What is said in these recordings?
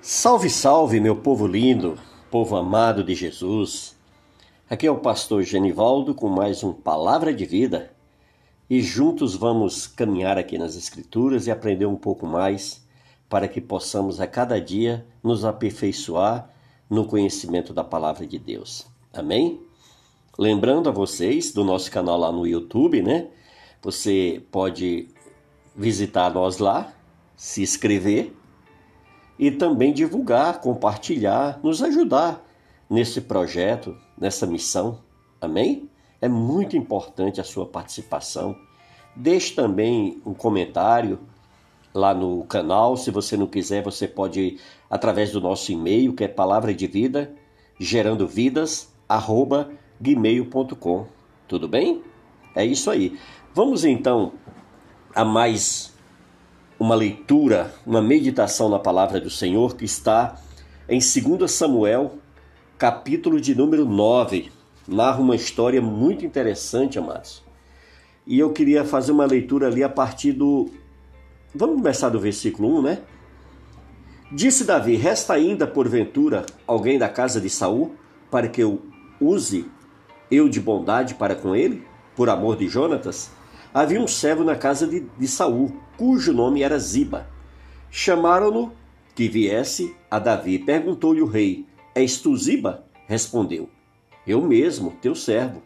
Salve, salve, meu povo lindo, povo amado de Jesus. Aqui é o pastor Genivaldo com mais um Palavra de Vida e juntos vamos caminhar aqui nas Escrituras e aprender um pouco mais para que possamos a cada dia nos aperfeiçoar no conhecimento da Palavra de Deus. Amém? Lembrando a vocês do nosso canal lá no YouTube, né? Você pode visitar nós lá, se inscrever e também divulgar, compartilhar, nos ajudar nesse projeto, nessa missão. Amém? É muito importante a sua participação. Deixe também um comentário lá no canal. Se você não quiser, você pode ir através do nosso e-mail, que é palavra de vida, gerando vidas, arroba gmail.com. Tudo bem? É isso aí. Vamos então a mais uma leitura, uma meditação na palavra do Senhor que está em 2 Samuel, capítulo de número 9. Narra uma história muito interessante, amados. E eu queria fazer uma leitura ali a partir do. Vamos começar do versículo 1, né? Disse Davi: Resta ainda, porventura, alguém da casa de Saul, para que eu use eu de bondade para com ele, por amor de Jonatas? Havia um servo na casa de, de Saul, cujo nome era Ziba. Chamaram-no que viesse a Davi. Perguntou-lhe o rei: És tu Ziba? Respondeu: Eu mesmo, teu servo.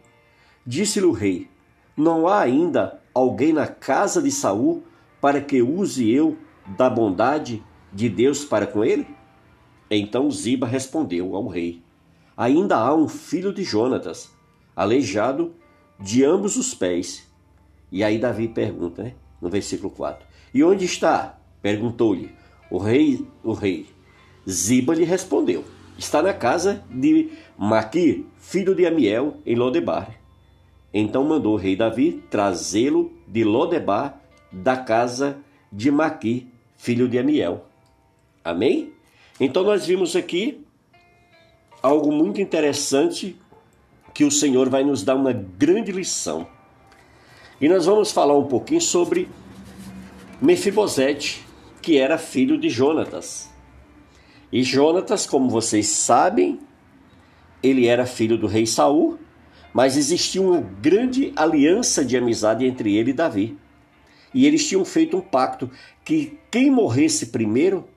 Disse-lhe o rei: Não há ainda alguém na casa de Saul para que use eu da bondade de Deus para com ele? Então Ziba respondeu ao rei: Ainda há um filho de Jonatas, aleijado de ambos os pés. E aí Davi pergunta, né? no versículo 4. E onde está? Perguntou-lhe. O rei, o rei. Ziba lhe respondeu: Está na casa de Maqui, filho de Amiel, em Lodebar. Então mandou o rei Davi trazê-lo de Lodebar, da casa de Maqui, filho de Amiel. Amém? Então nós vimos aqui algo muito interessante que o Senhor vai nos dar uma grande lição. E nós vamos falar um pouquinho sobre Mefibosete, que era filho de Jonatas. E Jonatas, como vocês sabem, ele era filho do rei Saul, mas existia uma grande aliança de amizade entre ele e Davi. E eles tinham feito um pacto que quem morresse primeiro,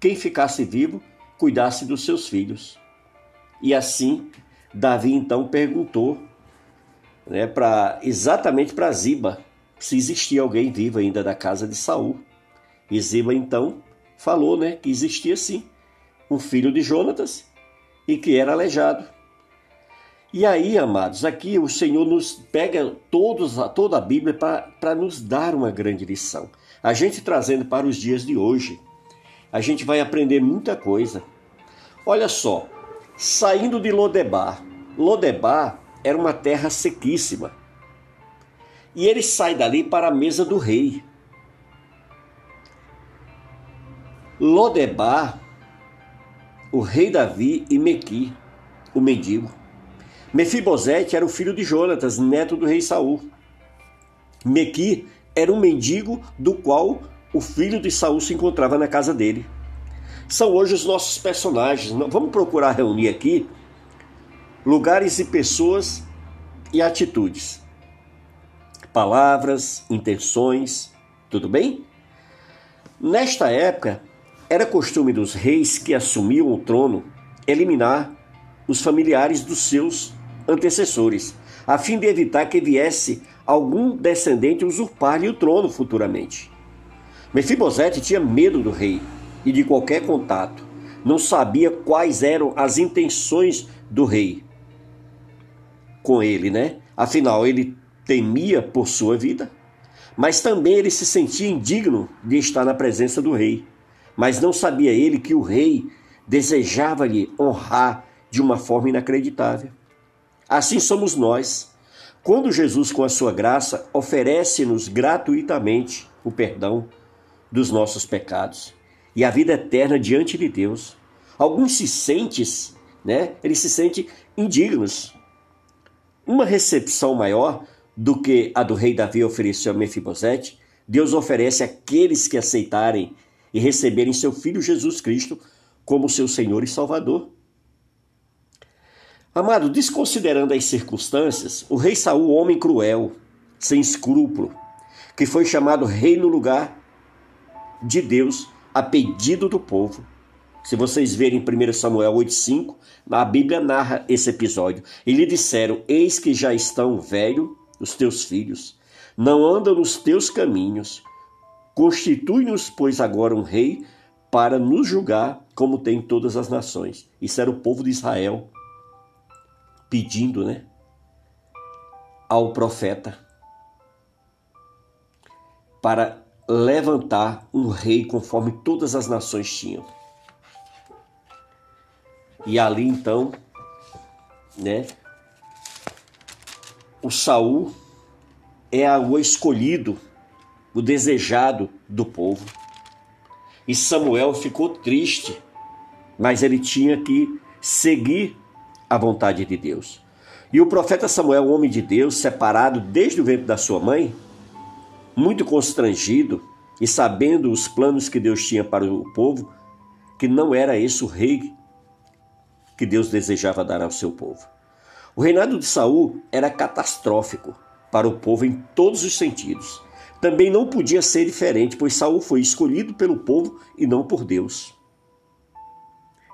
quem ficasse vivo, cuidasse dos seus filhos. E assim, Davi então perguntou né, para exatamente para Ziba, se existia alguém vivo ainda da casa de Saul. E Ziba então falou, né, que existia sim um filho de Jonatas e que era aleijado. E aí, amados, aqui o Senhor nos pega todos, toda a Bíblia para nos dar uma grande lição. A gente trazendo para os dias de hoje, a gente vai aprender muita coisa. Olha só, saindo de Lodebar. Lodebar era uma terra sequíssima. E ele sai dali para a mesa do rei. Lodebar, o rei Davi e Mequi, o mendigo. Mefibosete era o filho de Jonatas, neto do rei Saul. Mequi era um mendigo do qual o filho de Saul se encontrava na casa dele. São hoje os nossos personagens. Vamos procurar reunir aqui lugares e pessoas e atitudes, palavras, intenções, tudo bem? Nesta época, era costume dos reis que assumiam o trono eliminar os familiares dos seus antecessores, a fim de evitar que viesse algum descendente usurpar-lhe o trono futuramente. Mefibosete tinha medo do rei e de qualquer contato. Não sabia quais eram as intenções do rei com ele, né? Afinal, ele temia por sua vida, mas também ele se sentia indigno de estar na presença do rei. Mas não sabia ele que o rei desejava-lhe honrar de uma forma inacreditável. Assim somos nós. Quando Jesus, com a sua graça, oferece-nos gratuitamente o perdão dos nossos pecados e a vida eterna diante de Deus, alguns se sentem, né? Eles se sentem indignos, uma recepção maior do que a do rei Davi ofereceu a Mefibosete, Deus oferece àqueles que aceitarem e receberem seu filho Jesus Cristo como seu Senhor e Salvador. Amado, desconsiderando as circunstâncias, o rei Saul, homem cruel, sem escrúpulo, que foi chamado rei no lugar de Deus, a pedido do povo. Se vocês verem 1 Samuel 8,5, a Bíblia narra esse episódio. E lhe disseram: Eis que já estão velhos os teus filhos, não andam nos teus caminhos. Constitui-nos, pois, agora um rei para nos julgar como tem todas as nações. Isso era o povo de Israel pedindo, né? Ao profeta para levantar um rei conforme todas as nações tinham. E ali então, né, o Saul é o escolhido, o desejado do povo. E Samuel ficou triste, mas ele tinha que seguir a vontade de Deus. E o profeta Samuel, homem de Deus, separado desde o ventre da sua mãe, muito constrangido e sabendo os planos que Deus tinha para o povo, que não era esse o rei que Deus desejava dar ao seu povo. O reinado de Saul era catastrófico para o povo em todos os sentidos. Também não podia ser diferente, pois Saul foi escolhido pelo povo e não por Deus.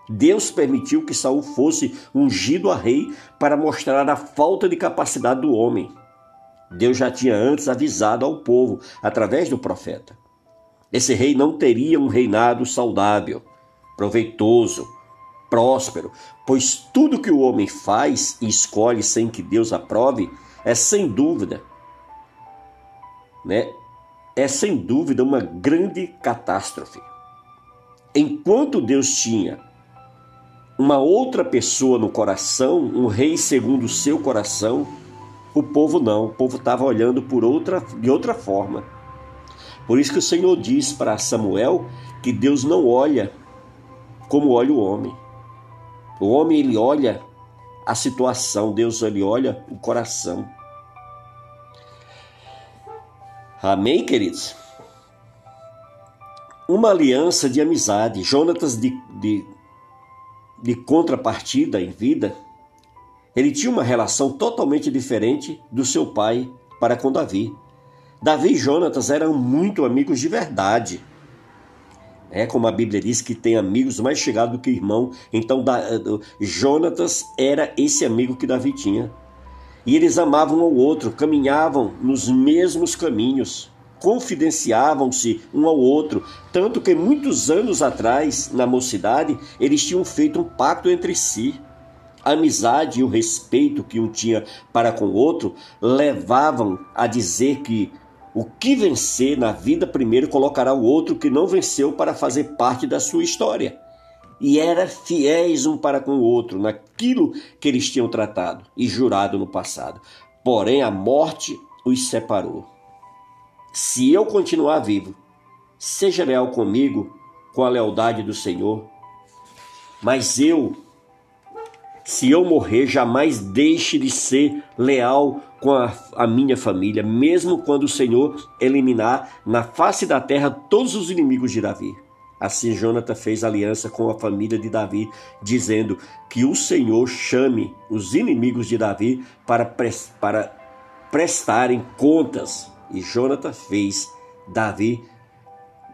Deus permitiu que Saul fosse ungido a rei para mostrar a falta de capacidade do homem. Deus já tinha antes avisado ao povo através do profeta. Esse rei não teria um reinado saudável, proveitoso, próspero, pois tudo que o homem faz e escolhe sem que Deus aprove é sem dúvida, né? É sem dúvida uma grande catástrofe. Enquanto Deus tinha uma outra pessoa no coração, um rei segundo o seu coração, o povo não, o povo estava olhando por outra, de outra forma. Por isso que o Senhor diz para Samuel que Deus não olha como olha o homem. O homem ele olha a situação, Deus ele olha o coração. Amém, queridos? Uma aliança de amizade, Jonatas de, de, de contrapartida em vida, ele tinha uma relação totalmente diferente do seu pai para com Davi. Davi e Jonatas eram muito amigos de verdade. É como a Bíblia diz que tem amigos mais chegados do que irmão. Então eh, Jonatas era esse amigo que Davi tinha. E eles amavam um ao outro, caminhavam nos mesmos caminhos, confidenciavam-se um ao outro, tanto que muitos anos atrás, na mocidade, eles tinham feito um pacto entre si. A amizade e o respeito que um tinha para com o outro levavam a dizer que o que vencer na vida primeiro colocará o outro que não venceu para fazer parte da sua história. E era fiéis um para com o outro naquilo que eles tinham tratado e jurado no passado. Porém, a morte os separou. Se eu continuar vivo, seja leal comigo com a lealdade do Senhor. Mas eu, se eu morrer, jamais deixe de ser leal com a, a, minha família, mesmo quando o Senhor eliminar na face da terra todos os inimigos de Davi. Assim Jonathan fez aliança com a família de Davi, dizendo que o Senhor chame os inimigos de Davi para, para prestarem contas. E Jonathan fez Davi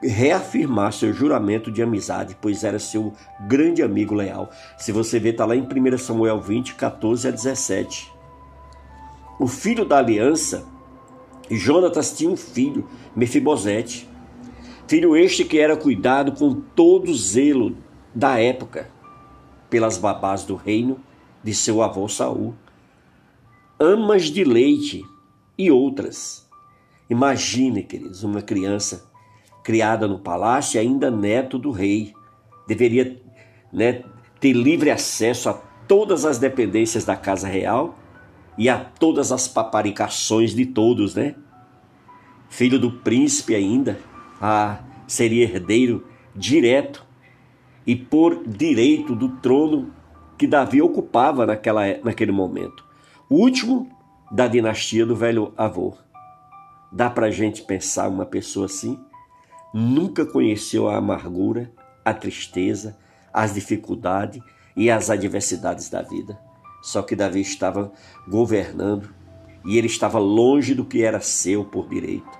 reafirmar seu juramento de amizade, pois era seu grande amigo leal. Se você ver, está lá em 1 Samuel 20, 14 a 17 o filho da aliança, Jonatas tinha um filho, Mefibosete. Filho este que era cuidado com todo zelo da época pelas babás do reino de seu avô Saul. Amas de leite e outras. Imagine, queridos, uma criança criada no palácio e ainda neto do rei. Deveria né, ter livre acesso a todas as dependências da casa real e a todas as paparicações de todos, né? Filho do príncipe ainda, ah, seria herdeiro direto e por direito do trono que Davi ocupava naquela, naquele momento. O último da dinastia do velho avô. Dá para gente pensar uma pessoa assim? Nunca conheceu a amargura, a tristeza, as dificuldades e as adversidades da vida. Só que Davi estava governando e ele estava longe do que era seu por direito.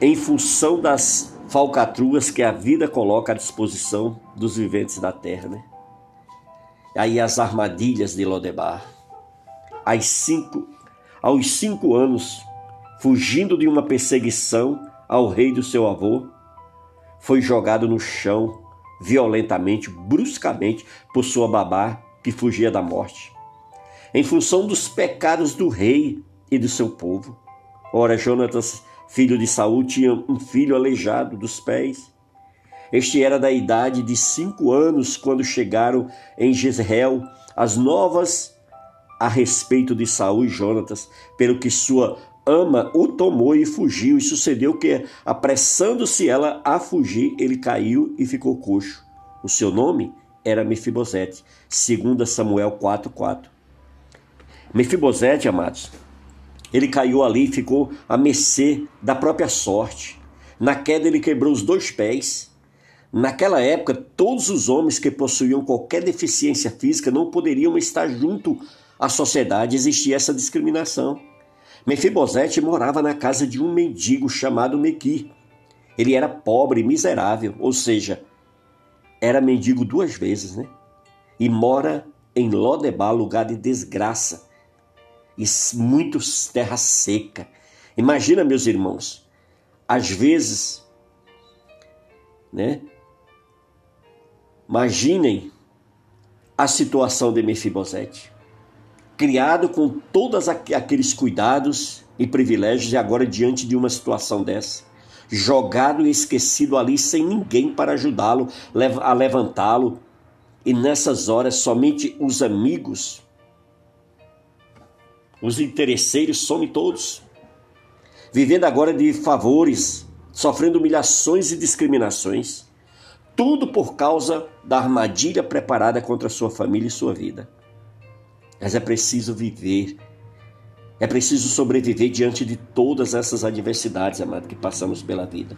Em função das falcatruas que a vida coloca à disposição dos viventes da terra, né? Aí as armadilhas de Lodebar. Cinco, aos cinco anos, fugindo de uma perseguição ao rei do seu avô, foi jogado no chão violentamente, bruscamente, por sua babá que fugia da morte. Em função dos pecados do rei e do seu povo. Ora, Jonatas, filho de Saul, tinha um filho aleijado dos pés. Este era da idade de cinco anos quando chegaram em Jezreel as novas a respeito de Saul e Jonatas, pelo que sua ama o tomou e fugiu, e sucedeu que, apressando-se ela a fugir, ele caiu e ficou coxo. O seu nome era Mefibosete, segundo Samuel 4:4. Mefibosete, amados, ele caiu ali e ficou à mercê da própria sorte. Na queda ele quebrou os dois pés. Naquela época, todos os homens que possuíam qualquer deficiência física não poderiam estar junto à sociedade, existia essa discriminação. Mefibosete morava na casa de um mendigo chamado Mequi. Ele era pobre e miserável, ou seja, era mendigo duas vezes, né? E mora em Lodebar, lugar de desgraça e muito terra seca. Imagina, meus irmãos, às vezes, né? Imaginem a situação de Mefibosete criado com todos aqueles cuidados e privilégios, e agora diante de uma situação dessa, jogado e esquecido ali sem ninguém para ajudá-lo a levantá-lo, e nessas horas somente os amigos, os interesseiros somem todos, vivendo agora de favores, sofrendo humilhações e discriminações, tudo por causa da armadilha preparada contra sua família e sua vida. Mas é preciso viver. É preciso sobreviver diante de todas essas adversidades, amado, que passamos pela vida.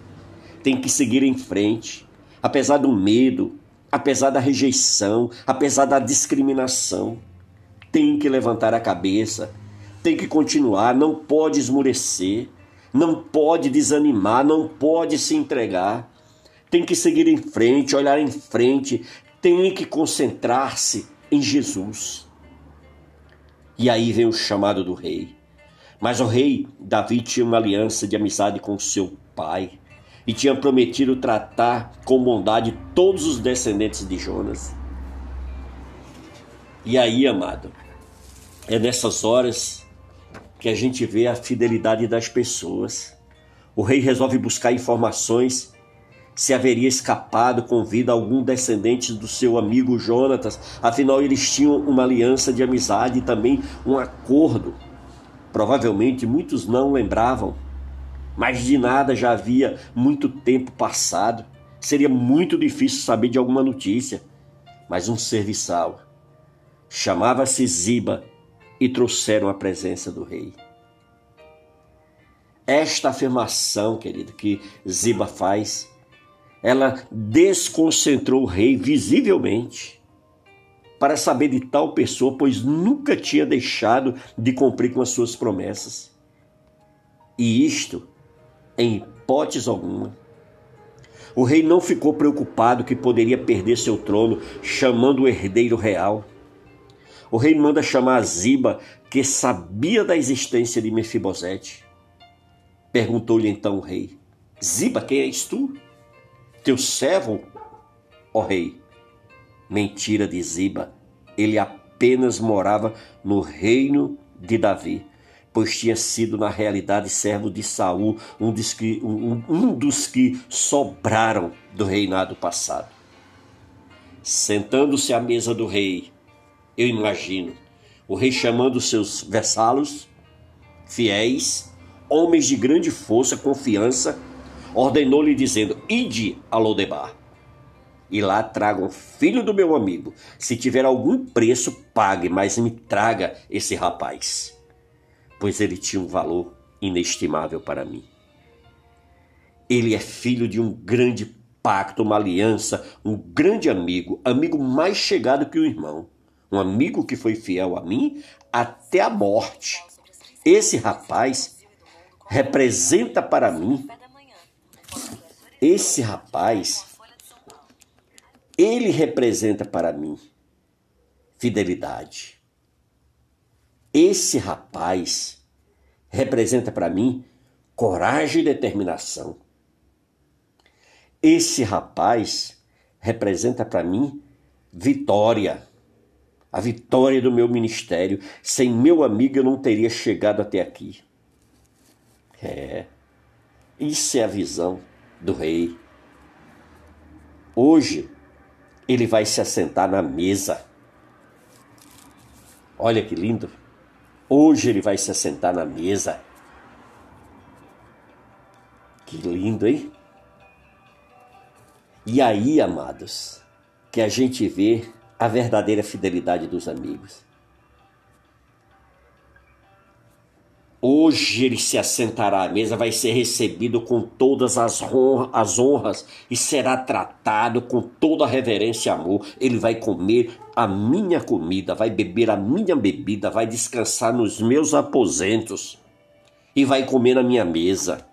Tem que seguir em frente, apesar do medo, apesar da rejeição, apesar da discriminação. Tem que levantar a cabeça, tem que continuar, não pode esmurecer, não pode desanimar, não pode se entregar. Tem que seguir em frente, olhar em frente, tem que concentrar-se em Jesus. E aí vem o chamado do rei. Mas o rei Davi tinha uma aliança de amizade com seu pai e tinha prometido tratar com bondade todos os descendentes de Jonas. E aí, amado, é nessas horas que a gente vê a fidelidade das pessoas. O rei resolve buscar informações se haveria escapado com vida algum descendente do seu amigo Jonatas, afinal eles tinham uma aliança de amizade e também um acordo. Provavelmente muitos não lembravam, mas de nada já havia muito tempo passado. Seria muito difícil saber de alguma notícia. Mas um serviçal chamava-se Ziba e trouxeram a presença do rei. Esta afirmação, querido, que Ziba faz ela desconcentrou o rei visivelmente para saber de tal pessoa, pois nunca tinha deixado de cumprir com as suas promessas. E isto, em hipótese alguma. O rei não ficou preocupado que poderia perder seu trono, chamando o herdeiro real. O rei manda chamar Ziba, que sabia da existência de Mefibosete. Perguntou-lhe então o rei: Ziba, quem és tu? Teu servo, ó rei. Mentira de Ziba, ele apenas morava no reino de Davi, pois tinha sido na realidade servo de Saul, um dos que, um, um dos que sobraram do reinado passado. Sentando-se à mesa do rei, eu imagino o rei chamando seus vassalos, fiéis, homens de grande força, confiança, ordenou-lhe dizendo: Ide a Lodebar, e lá tragam filho do meu amigo. Se tiver algum preço, pague, mas me traga esse rapaz, pois ele tinha um valor inestimável para mim. Ele é filho de um grande pacto, uma aliança, um grande amigo, amigo mais chegado que o irmão, um amigo que foi fiel a mim até a morte. Esse rapaz representa para mim, esse rapaz, ele representa para mim fidelidade. Esse rapaz representa para mim coragem e determinação. Esse rapaz representa para mim vitória. A vitória do meu ministério. Sem meu amigo eu não teria chegado até aqui. É. Isso é a visão do rei. Hoje ele vai se assentar na mesa. Olha que lindo. Hoje ele vai se assentar na mesa. Que lindo, hein? E aí, amados, que a gente vê a verdadeira fidelidade dos amigos. Hoje ele se assentará à mesa, vai ser recebido com todas as, honra, as honras e será tratado com toda a reverência e amor. Ele vai comer a minha comida, vai beber a minha bebida, vai descansar nos meus aposentos e vai comer na minha mesa.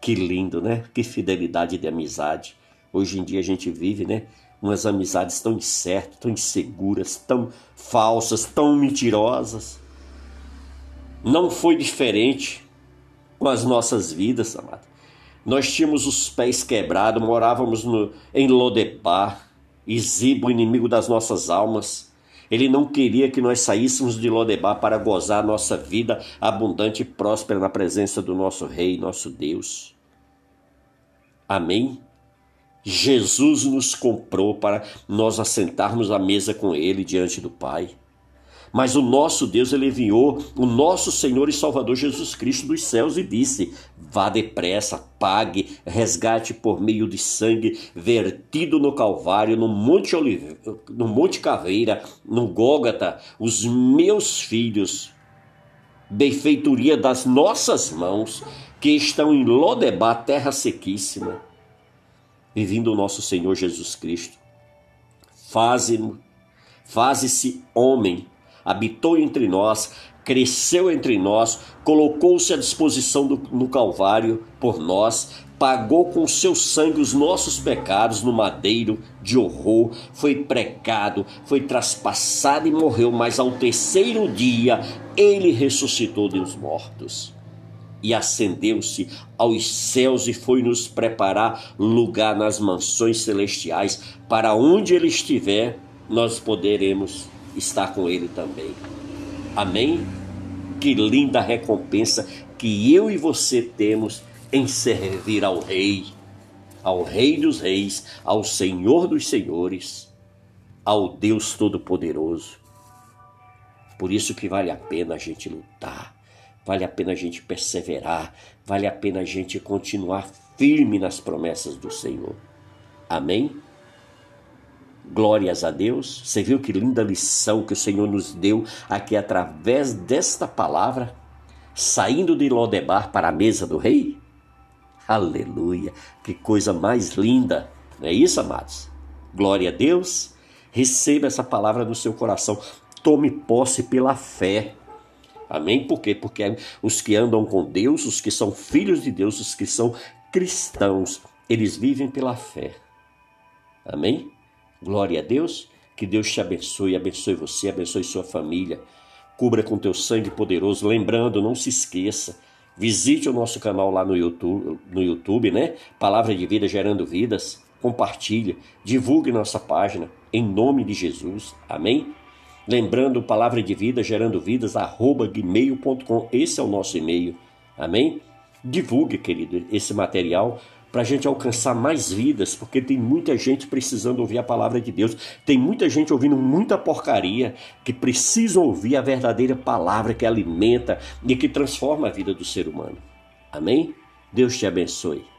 Que lindo, né? Que fidelidade de amizade. Hoje em dia a gente vive, né? Umas amizades tão incertas, tão inseguras, tão falsas, tão mentirosas. Não foi diferente com as nossas vidas, amado. Nós tínhamos os pés quebrados, morávamos no, em Lodebar, Isibo, inimigo das nossas almas. Ele não queria que nós saíssemos de Lodebar para gozar nossa vida abundante e próspera na presença do nosso Rei, nosso Deus. Amém? Jesus nos comprou para nós assentarmos à mesa com Ele diante do Pai. Mas o nosso Deus, ele enviou o nosso Senhor e Salvador Jesus Cristo dos céus e disse: Vá depressa, pague, resgate por meio de sangue vertido no Calvário, no Monte, Olive... no Monte Caveira, no Gólgata, os meus filhos, benfeitoria das nossas mãos, que estão em Lodebar, terra sequíssima, e vindo o nosso Senhor Jesus Cristo. Faze-se faze homem habitou entre nós, cresceu entre nós, colocou-se à disposição do, no Calvário por nós, pagou com seu sangue os nossos pecados no madeiro de horror, foi pregado, foi traspassado e morreu, mas ao terceiro dia ele ressuscitou dos mortos. E ascendeu-se aos céus e foi nos preparar lugar nas mansões celestiais, para onde ele estiver, nós poderemos estar com Ele também. Amém? Que linda recompensa que eu e você temos em servir ao Rei, ao Rei dos Reis, ao Senhor dos Senhores, ao Deus Todo-Poderoso. Por isso que vale a pena a gente lutar, vale a pena a gente perseverar, vale a pena a gente continuar firme nas promessas do Senhor. Amém? Glórias a Deus. Você viu que linda lição que o Senhor nos deu aqui através desta palavra, saindo de Lodebar para a mesa do rei? Aleluia! Que coisa mais linda! Não é isso, amados? Glória a Deus. Receba essa palavra no seu coração. Tome posse pela fé. Amém? Por quê? Porque os que andam com Deus, os que são filhos de Deus, os que são cristãos, eles vivem pela fé. Amém? Glória a Deus. Que Deus te abençoe, abençoe você, abençoe sua família. Cubra com teu sangue poderoso. Lembrando, não se esqueça, visite o nosso canal lá no YouTube, no YouTube, né? Palavra de Vida Gerando Vidas. Compartilhe, divulgue nossa página em nome de Jesus. Amém? Lembrando, Palavra de Vida Gerando Vidas, arroba gmail.com. Esse é o nosso e-mail. Amém? Divulgue, querido, esse material para a gente alcançar mais vidas, porque tem muita gente precisando ouvir a palavra de Deus, tem muita gente ouvindo muita porcaria que precisa ouvir a verdadeira palavra que alimenta e que transforma a vida do ser humano. Amém? Deus te abençoe.